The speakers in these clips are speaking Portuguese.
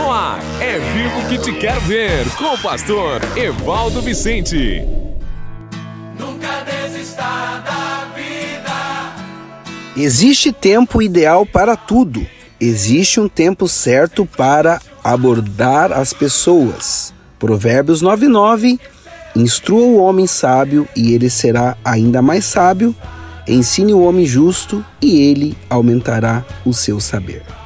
No ar, é vivo que te quero ver, com o pastor Evaldo Vicente. Nunca desista da vida. Existe tempo ideal para tudo. Existe um tempo certo para abordar as pessoas. Provérbios 9:9 Instrua o homem sábio e ele será ainda mais sábio. Ensine o homem justo e ele aumentará o seu saber.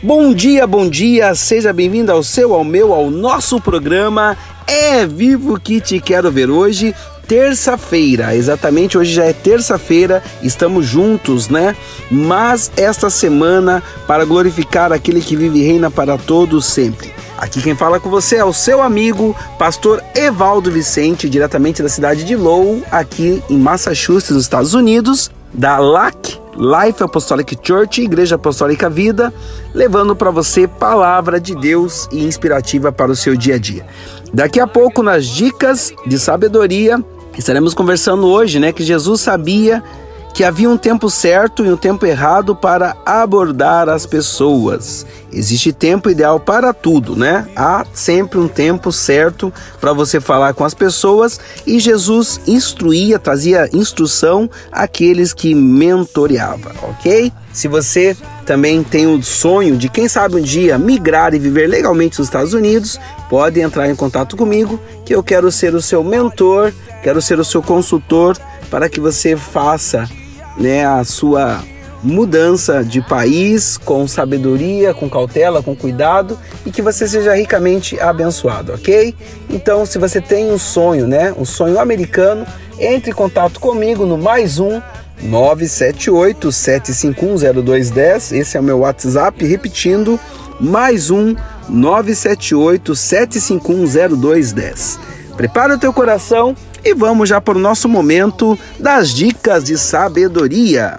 Bom dia, bom dia, seja bem-vindo ao seu, ao meu, ao nosso programa É Vivo que Te Quero Ver hoje, terça-feira, exatamente hoje já é terça-feira, estamos juntos, né? Mas esta semana para glorificar aquele que vive e reina para todos sempre. Aqui quem fala com você é o seu amigo, pastor Evaldo Vicente, diretamente da cidade de Lowell, aqui em Massachusetts, nos Estados Unidos, da LAC, Life Apostolic Church, Igreja Apostólica Vida, levando para você palavra de Deus e inspirativa para o seu dia a dia. Daqui a pouco, nas dicas de sabedoria, estaremos conversando hoje, né, que Jesus sabia que havia um tempo certo e um tempo errado para abordar as pessoas. Existe tempo ideal para tudo, né? Há sempre um tempo certo para você falar com as pessoas e Jesus instruía, trazia instrução àqueles que mentoreava, ok? Se você também tem o sonho de, quem sabe, um dia migrar e viver legalmente nos Estados Unidos, pode entrar em contato comigo, que eu quero ser o seu mentor, quero ser o seu consultor para que você faça né, a sua mudança de país com sabedoria, com cautela, com cuidado e que você seja ricamente abençoado, ok? Então, se você tem um sonho, né, um sonho americano, entre em contato comigo no mais um 978 7510210. Esse é o meu WhatsApp, repetindo, mais um 978 7510210. Prepara o teu coração e vamos já para o nosso momento das dicas de sabedoria.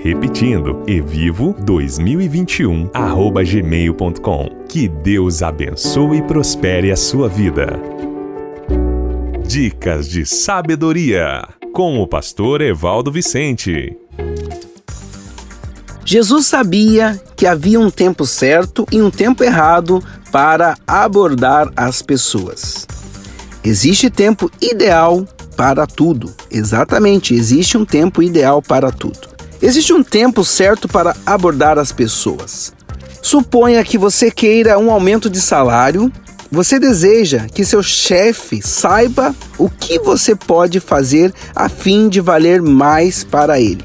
Repetindo, evivo2021@gmail.com. Que Deus abençoe e prospere a sua vida. Dicas de sabedoria com o pastor Evaldo Vicente. Jesus sabia que havia um tempo certo e um tempo errado para abordar as pessoas. Existe tempo ideal para tudo. Exatamente, existe um tempo ideal para tudo. Existe um tempo certo para abordar as pessoas. Suponha que você queira um aumento de salário, você deseja que seu chefe saiba o que você pode fazer a fim de valer mais para ele.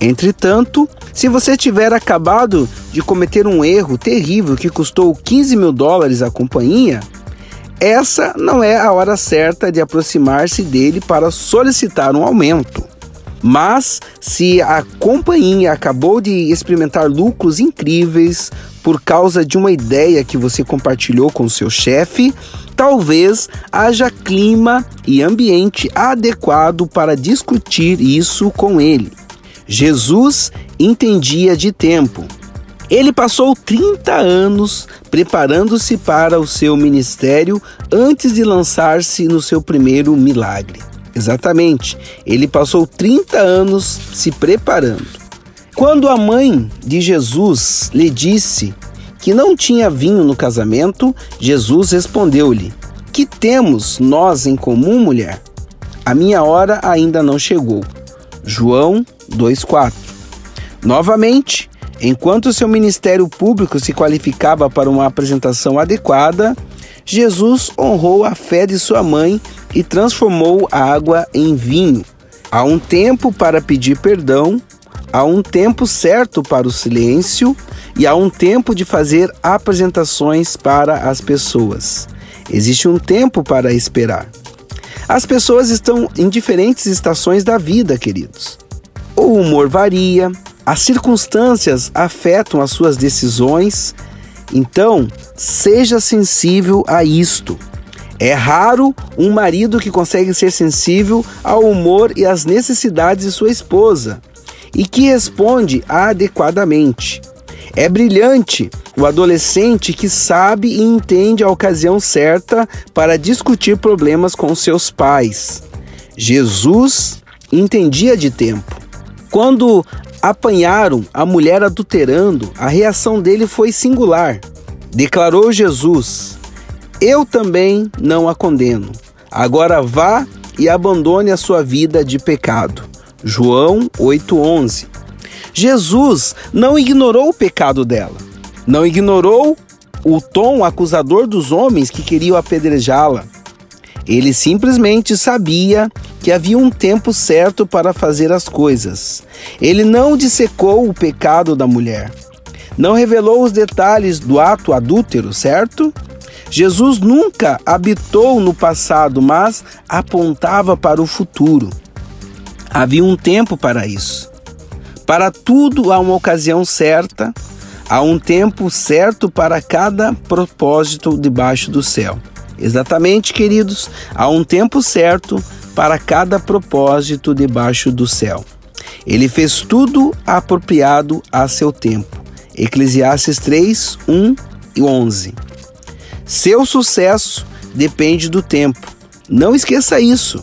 Entretanto, se você tiver acabado de cometer um erro terrível que custou 15 mil dólares à companhia, essa não é a hora certa de aproximar-se dele para solicitar um aumento. Mas se a companhia acabou de experimentar lucros incríveis por causa de uma ideia que você compartilhou com seu chefe, talvez haja clima e ambiente adequado para discutir isso com ele. Jesus entendia de tempo. Ele passou 30 anos preparando-se para o seu ministério antes de lançar-se no seu primeiro milagre. Exatamente. Ele passou 30 anos se preparando. Quando a mãe de Jesus lhe disse que não tinha vinho no casamento, Jesus respondeu-lhe: Que temos nós em comum, mulher? A minha hora ainda não chegou. João 2,4 Novamente, enquanto seu ministério público se qualificava para uma apresentação adequada, Jesus honrou a fé de sua mãe e transformou a água em vinho. Há um tempo para pedir perdão, há um tempo certo para o silêncio e há um tempo de fazer apresentações para as pessoas. Existe um tempo para esperar. As pessoas estão em diferentes estações da vida, queridos. O humor varia, as circunstâncias afetam as suas decisões, então seja sensível a isto. É raro um marido que consegue ser sensível ao humor e às necessidades de sua esposa e que responde adequadamente. É brilhante o adolescente que sabe e entende a ocasião certa para discutir problemas com seus pais. Jesus entendia de tempo. Quando apanharam a mulher adulterando, a reação dele foi singular. Declarou Jesus: Eu também não a condeno. Agora vá e abandone a sua vida de pecado. João 8:11. Jesus não ignorou o pecado dela, não ignorou o tom acusador dos homens que queriam apedrejá-la. Ele simplesmente sabia que havia um tempo certo para fazer as coisas. Ele não dissecou o pecado da mulher. Não revelou os detalhes do ato adúltero, certo? Jesus nunca habitou no passado, mas apontava para o futuro. Havia um tempo para isso. Para tudo há uma ocasião certa, há um tempo certo para cada propósito debaixo do céu. Exatamente, queridos, há um tempo certo para cada propósito debaixo do céu. Ele fez tudo apropriado a seu tempo. Eclesiastes 3, 1 e 11. Seu sucesso depende do tempo. Não esqueça isso.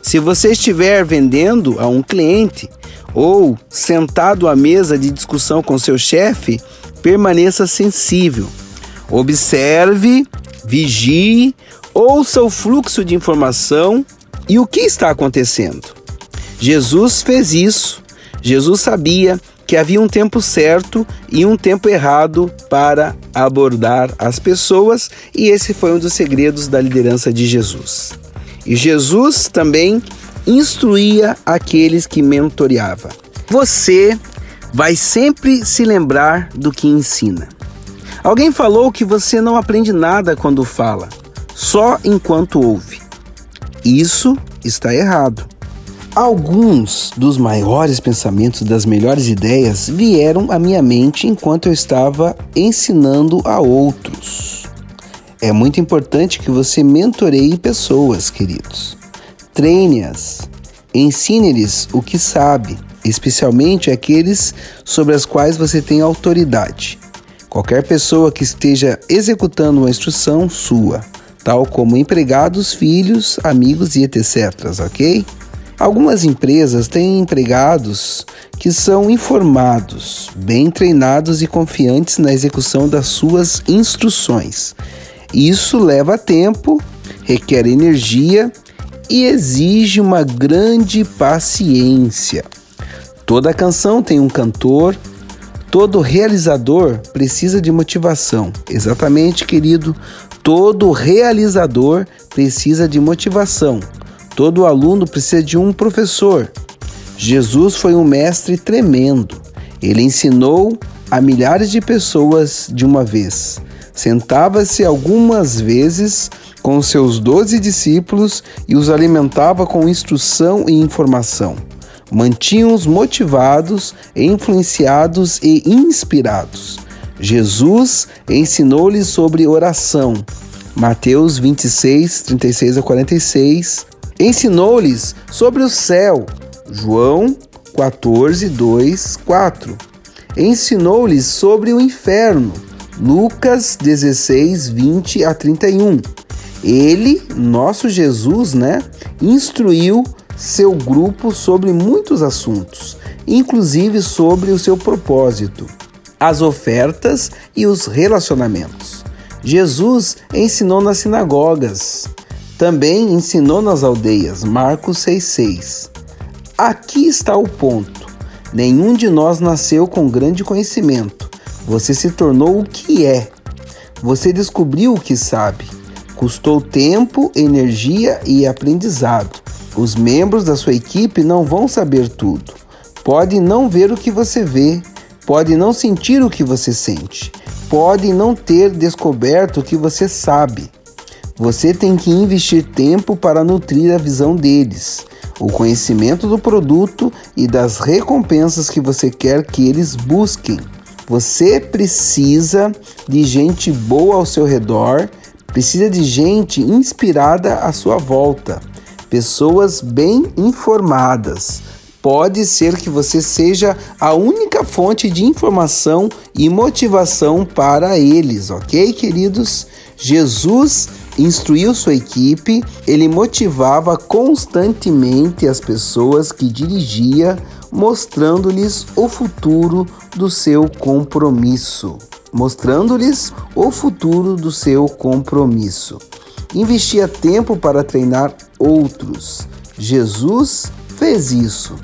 Se você estiver vendendo a um cliente ou sentado à mesa de discussão com seu chefe, permaneça sensível. Observe, vigie, ouça o fluxo de informação e o que está acontecendo. Jesus fez isso. Jesus sabia que havia um tempo certo e um tempo errado para abordar as pessoas, e esse foi um dos segredos da liderança de Jesus. E Jesus também instruía aqueles que mentoreava. Você vai sempre se lembrar do que ensina. Alguém falou que você não aprende nada quando fala, só enquanto ouve. Isso está errado. Alguns dos maiores pensamentos, das melhores ideias vieram à minha mente enquanto eu estava ensinando a outros. É muito importante que você mentoreie pessoas, queridos. Treine-as, ensine-lhes o que sabe, especialmente aqueles sobre as quais você tem autoridade. Qualquer pessoa que esteja executando uma instrução sua, tal como empregados, filhos, amigos e etc, ok? Algumas empresas têm empregados que são informados, bem treinados e confiantes na execução das suas instruções. Isso leva tempo, requer energia e exige uma grande paciência. Toda canção tem um cantor, todo realizador precisa de motivação. Exatamente, querido, todo realizador precisa de motivação. Todo aluno precisa de um professor. Jesus foi um mestre tremendo. Ele ensinou a milhares de pessoas de uma vez. Sentava-se algumas vezes com seus doze discípulos e os alimentava com instrução e informação. Mantinha-os motivados, influenciados e inspirados. Jesus ensinou-lhes sobre oração. Mateus 26, 36 a 46. Ensinou-lhes sobre o céu. João 14, 2, 4. Ensinou-lhes sobre o inferno. Lucas 16, 20 a 31. Ele, nosso Jesus, né, instruiu seu grupo sobre muitos assuntos. inclusive sobre o seu propósito, as ofertas e os relacionamentos. Jesus ensinou nas sinagogas, também ensinou nas aldeias, Marcos 6,6. Aqui está o ponto: nenhum de nós nasceu com grande conhecimento. Você se tornou o que é. Você descobriu o que sabe. Custou tempo, energia e aprendizado. Os membros da sua equipe não vão saber tudo. Pode não ver o que você vê, pode não sentir o que você sente, pode não ter descoberto o que você sabe. Você tem que investir tempo para nutrir a visão deles, o conhecimento do produto e das recompensas que você quer que eles busquem. Você precisa de gente boa ao seu redor, precisa de gente inspirada à sua volta pessoas bem informadas. Pode ser que você seja a única fonte de informação e motivação para eles, ok, queridos? Jesus instruiu sua equipe, ele motivava constantemente as pessoas que dirigia, mostrando-lhes o futuro do seu compromisso. Mostrando-lhes o futuro do seu compromisso investia tempo para treinar outros. Jesus fez isso.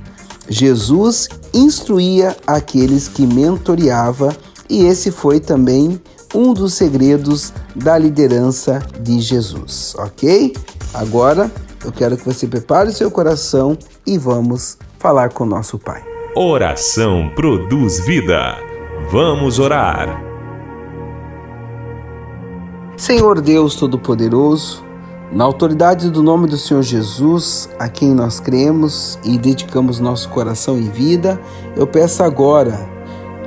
Jesus instruía aqueles que mentoreava e esse foi também um dos segredos da liderança de Jesus, ok? Agora eu quero que você prepare o seu coração e vamos falar com nosso Pai. Oração produz vida. Vamos orar. Senhor Deus Todo-Poderoso, na autoridade do nome do Senhor Jesus, a quem nós cremos e dedicamos nosso coração e vida, eu peço agora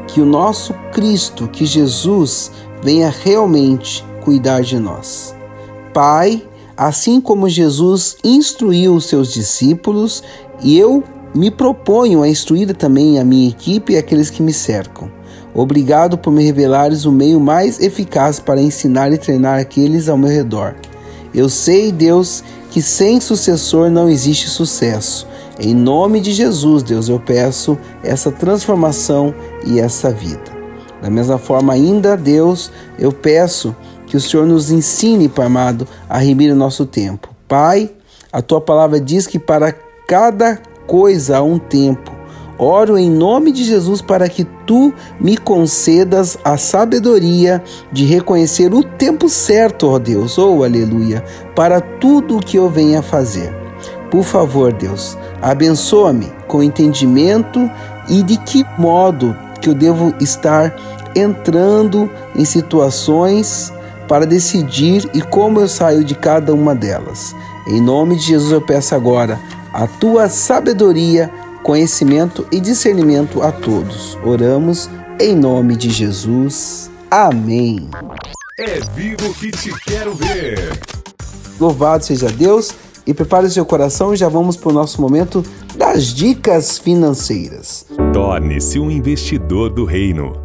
que o nosso Cristo, que Jesus, venha realmente cuidar de nós. Pai, assim como Jesus instruiu os seus discípulos, e eu me proponho a instruir também a minha equipe e aqueles que me cercam. Obrigado por me revelares o meio mais eficaz para ensinar e treinar aqueles ao meu redor. Eu sei, Deus, que sem sucessor não existe sucesso. Em nome de Jesus, Deus, eu peço essa transformação e essa vida. Da mesma forma, ainda, Deus, eu peço que o Senhor nos ensine, Pai amado, a remir o nosso tempo. Pai, a tua palavra diz que para cada coisa há um tempo Oro em nome de Jesus para que tu me concedas a sabedoria de reconhecer o tempo certo, ó Deus, oh aleluia, para tudo o que eu venha fazer. Por favor, Deus, abençoa-me com entendimento e de que modo que eu devo estar entrando em situações para decidir e como eu saio de cada uma delas. Em nome de Jesus eu peço agora a tua sabedoria conhecimento e discernimento a todos. Oramos em nome de Jesus. Amém. É vivo que te quero ver. Louvado seja Deus e prepare o seu coração e já vamos para o nosso momento das dicas financeiras. Torne-se um investidor do reino.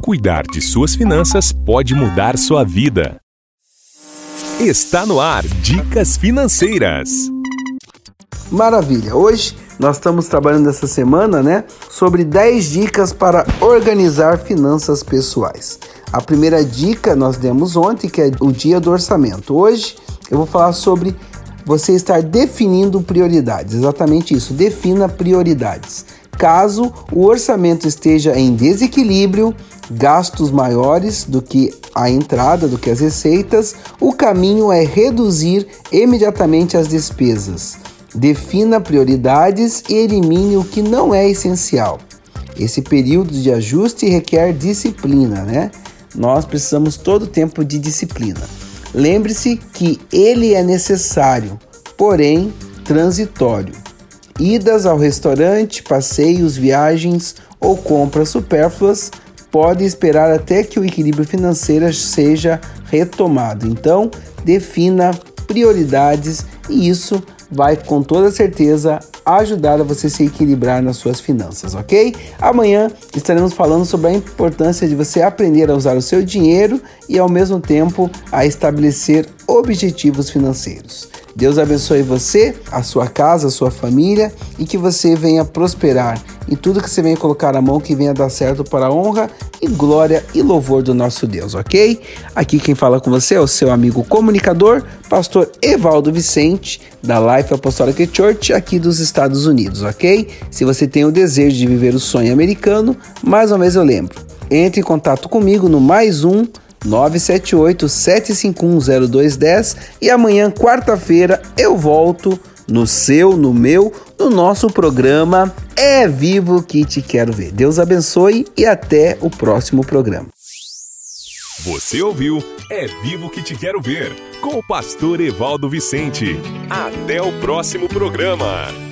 Cuidar de suas finanças pode mudar sua vida. Está no ar Dicas Financeiras. Maravilha! Hoje nós estamos trabalhando essa semana, né, sobre 10 dicas para organizar finanças pessoais. A primeira dica nós demos ontem, que é o dia do orçamento. Hoje eu vou falar sobre você estar definindo prioridades. Exatamente isso, defina prioridades. Caso o orçamento esteja em desequilíbrio, gastos maiores do que a entrada, do que as receitas, o caminho é reduzir imediatamente as despesas. Defina prioridades e elimine o que não é essencial. Esse período de ajuste requer disciplina, né? Nós precisamos todo tempo de disciplina. Lembre-se que ele é necessário, porém transitório. Idas ao restaurante, passeios, viagens ou compras supérfluas podem esperar até que o equilíbrio financeiro seja retomado. Então, defina prioridades e isso vai com toda certeza ajudar a você se equilibrar nas suas finanças, ok? Amanhã estaremos falando sobre a importância de você aprender a usar o seu dinheiro e ao mesmo tempo a estabelecer objetivos financeiros. Deus abençoe você, a sua casa, a sua família e que você venha prosperar em tudo que você venha colocar na mão, que venha dar certo para a honra e glória e louvor do nosso Deus, ok? Aqui quem fala com você é o seu amigo comunicador, pastor Evaldo Vicente, da Life Apostolic Church, aqui dos Estados Unidos, ok? Se você tem o desejo de viver o sonho americano, mais uma vez eu lembro, entre em contato comigo no mais um 978-7510210 e amanhã, quarta-feira, eu volto no seu, no meu, no nosso programa É Vivo que Te Quero Ver. Deus abençoe e até o próximo programa. Você ouviu É Vivo que Te Quero Ver com o pastor Evaldo Vicente. Até o próximo programa.